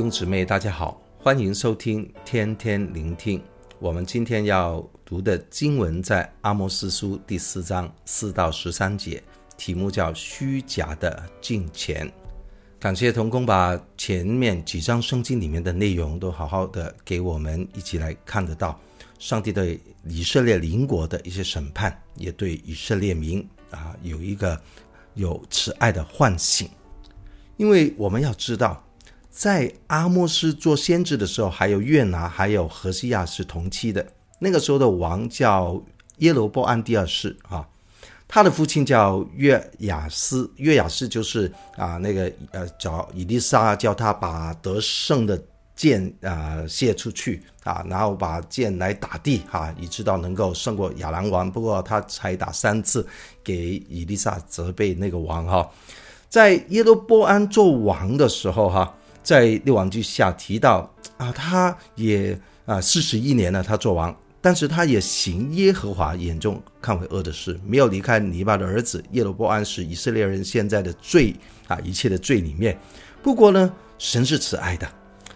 兄姊妹，大家好，欢迎收听天天聆听。我们今天要读的经文在阿摩斯书第四章四到十三节，题目叫“虚假的敬虔”。感谢童工把前面几章圣经里面的内容都好好的给我们一起来看得到。上帝对以色列邻国的一些审判，也对以色列民啊有一个有慈爱的唤醒。因为我们要知道，在阿莫斯做先知的时候，还有越拿，还有何西亚是同期的。那个时候的王叫耶罗波安第二世啊，他的父亲叫约雅斯，约雅斯就是啊那个呃叫伊丽莎叫他把得胜的。剑啊，卸出去啊，然后把剑来打地哈、啊，以知道能够胜过亚兰王。不过他才打三次，给伊丽莎责备那个王哈、在耶罗波安做王的时候哈、在六王记下提到啊，他也啊四十一年了，他做王，但是他也行耶和华眼中看为恶的事，没有离开尼巴的儿子耶罗波安，是以色列人现在的罪啊，一切的罪里面。不过呢，神是慈爱的。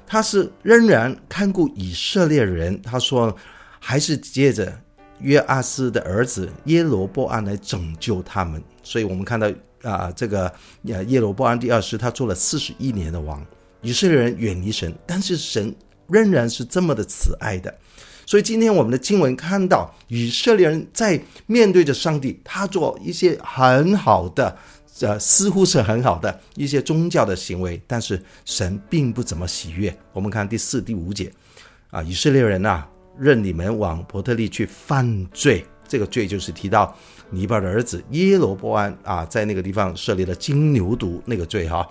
他是仍然看顾以色列人，他说还是借着约阿斯的儿子耶罗波安来拯救他们。所以我们看到啊、这个耶罗波安第二世，他做了四十一年的王，以色列人远离神，但是神仍然是这么的慈爱的。所以今天我们的经文看到以色列人在面对着上帝，他做一些很好的。这似乎是很好的一些宗教的行为，但是神并不怎么喜悦。我们看第四、第五节，啊，以色列人呐、啊，任你们往伯特利去犯罪，这个罪就是提到尼八的儿子耶罗波安啊，在那个地方设立了金牛犊那个罪哈。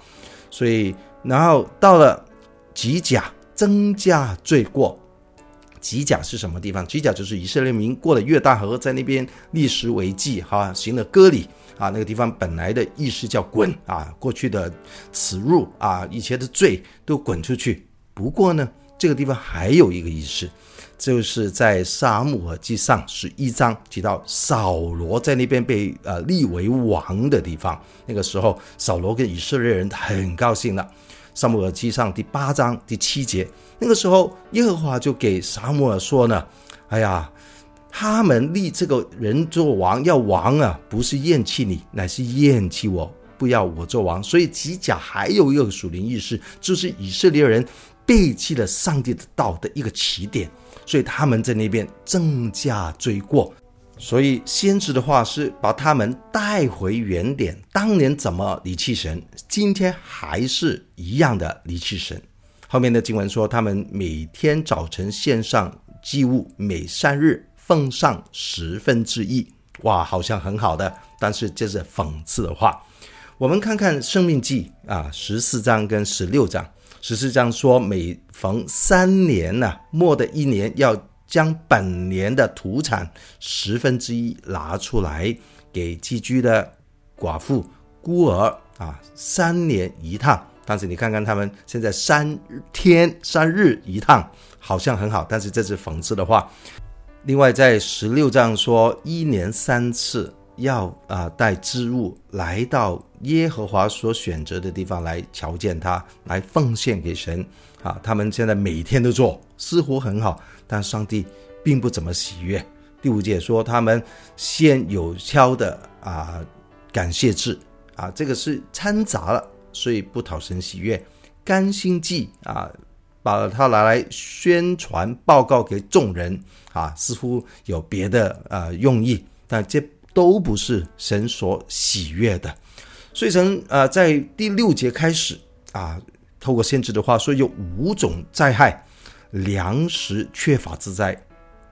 所以，然后到了吉甲，增加罪过。吉甲是什么地方？吉甲就是以色列民过了约旦河，在那边立石为记，哈，行了割礼啊。那个地方本来的意思叫滚啊，过去的耻辱啊，以前的罪都滚出去。不过呢，这个地方还有一个意思，就是在撒母耳记上十一章提到扫罗在那边被呃立为王的地方。那个时候，扫罗跟以色列人很高兴了。撒母耳记上第八章第七节，那个时候耶和华就给撒母耳说呢：“哎呀，他们立这个人做王，要王啊，不是厌弃你，乃是厌弃我，不要我做王。所以吉甲还有一个属灵意识，就是以色列人背弃了上帝的道的一个起点，所以他们在那边增加罪过。”所以先知的话是把他们带回原点，当年怎么离弃神，今天还是一样的离弃神。后面的经文说，他们每天早晨献上祭物，每三日奉上十分之一。哇，好像很好的，但是这是讽刺的话。我们看看《生命记》啊，十四章跟十六章。十四章说，每逢三年呐、末的一年要。将本年的土产十分之一拿出来给寄居的寡妇孤儿啊，三年一趟。但是你看看他们现在三天三日一趟，好像很好，但是这是讽刺的话。另外在十六章说，一年三次要啊带织物来到耶和华所选择的地方来瞧见他，来奉献给神啊。他们现在每天都做，似乎很好。但上帝并不怎么喜悦。第五节说，他们先有敲的啊感谢祭啊，这个是掺杂了，所以不讨神喜悦。甘心祭啊，把它拿来宣传报告给众人啊，似乎有别的啊用意，但这都不是神所喜悦的。所以神啊，在第六节开始啊，透过先知的话说，有五种灾害。粮食缺乏之灾，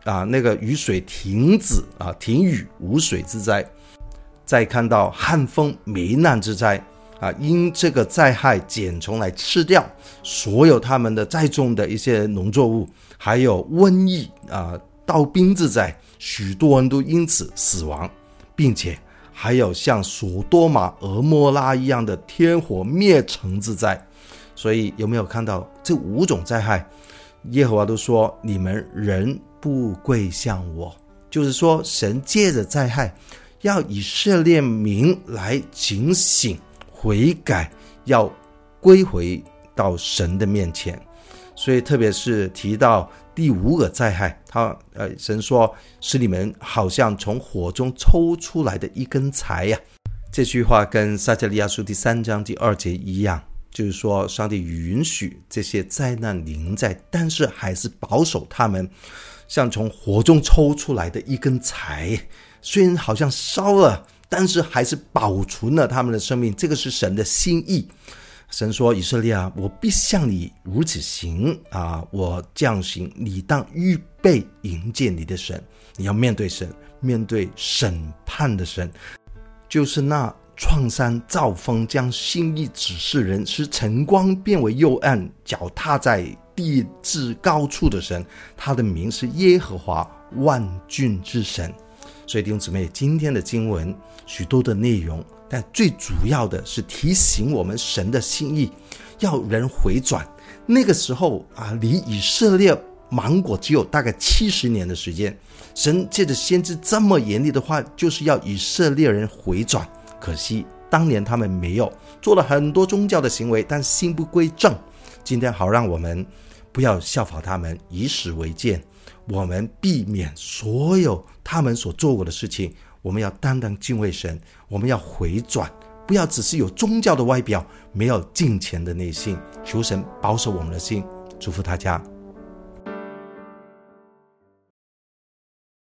啊，那个雨水停止啊，停雨无水之灾，再看到旱风糜烂之灾，啊，因这个灾害减虫来吃掉所有他们的栽种的一些农作物，还有瘟疫啊，盗兵之灾，许多人都因此死亡，并且还有像索多玛、俄摩拉一样的天火灭城之灾，所以有没有看到这五种灾害？耶和华都说：“你们人不归向我。”就是说，神借着灾害，要以色列民来警醒、悔改，要归回到神的面前。所以，特别是提到第五个灾害，他呃，神说使你们好像从火中抽出来的一根柴呀。这句话跟撒迦利亚书第三章第二节一样，就是说上帝允许这些灾难临在，但是还是保守他们，像从火中抽出来的一根柴，虽然好像烧了，但是还是保存了他们的生命。这个是神的心意。神说：“以色列啊，我必向你如此行啊！我降行，你当预备迎接你的神。你要面对神，面对审判的神，就是那创山造风，将心意指示人，使晨光变为幽暗，脚踏在地至高处的神。他的名是耶和华万军之神。所以弟兄姊妹，今天的经文许多的内容。”但最主要的是提醒我们神的心意，要人回转。那个时候啊，离以色列亡国只有大概七十年的时间。神借着先知这么严厉的话，就是要以色列人回转。可惜当年他们没有，做了很多宗教的行为，但心不归正。今天好让我们不要效法他们，以史为鉴，我们避免所有他们所做过的事情。我们要单单敬畏神，我们要回转，不要只是有宗教的外表，没有敬虔的内心。求神保守我们的心，祝福大家。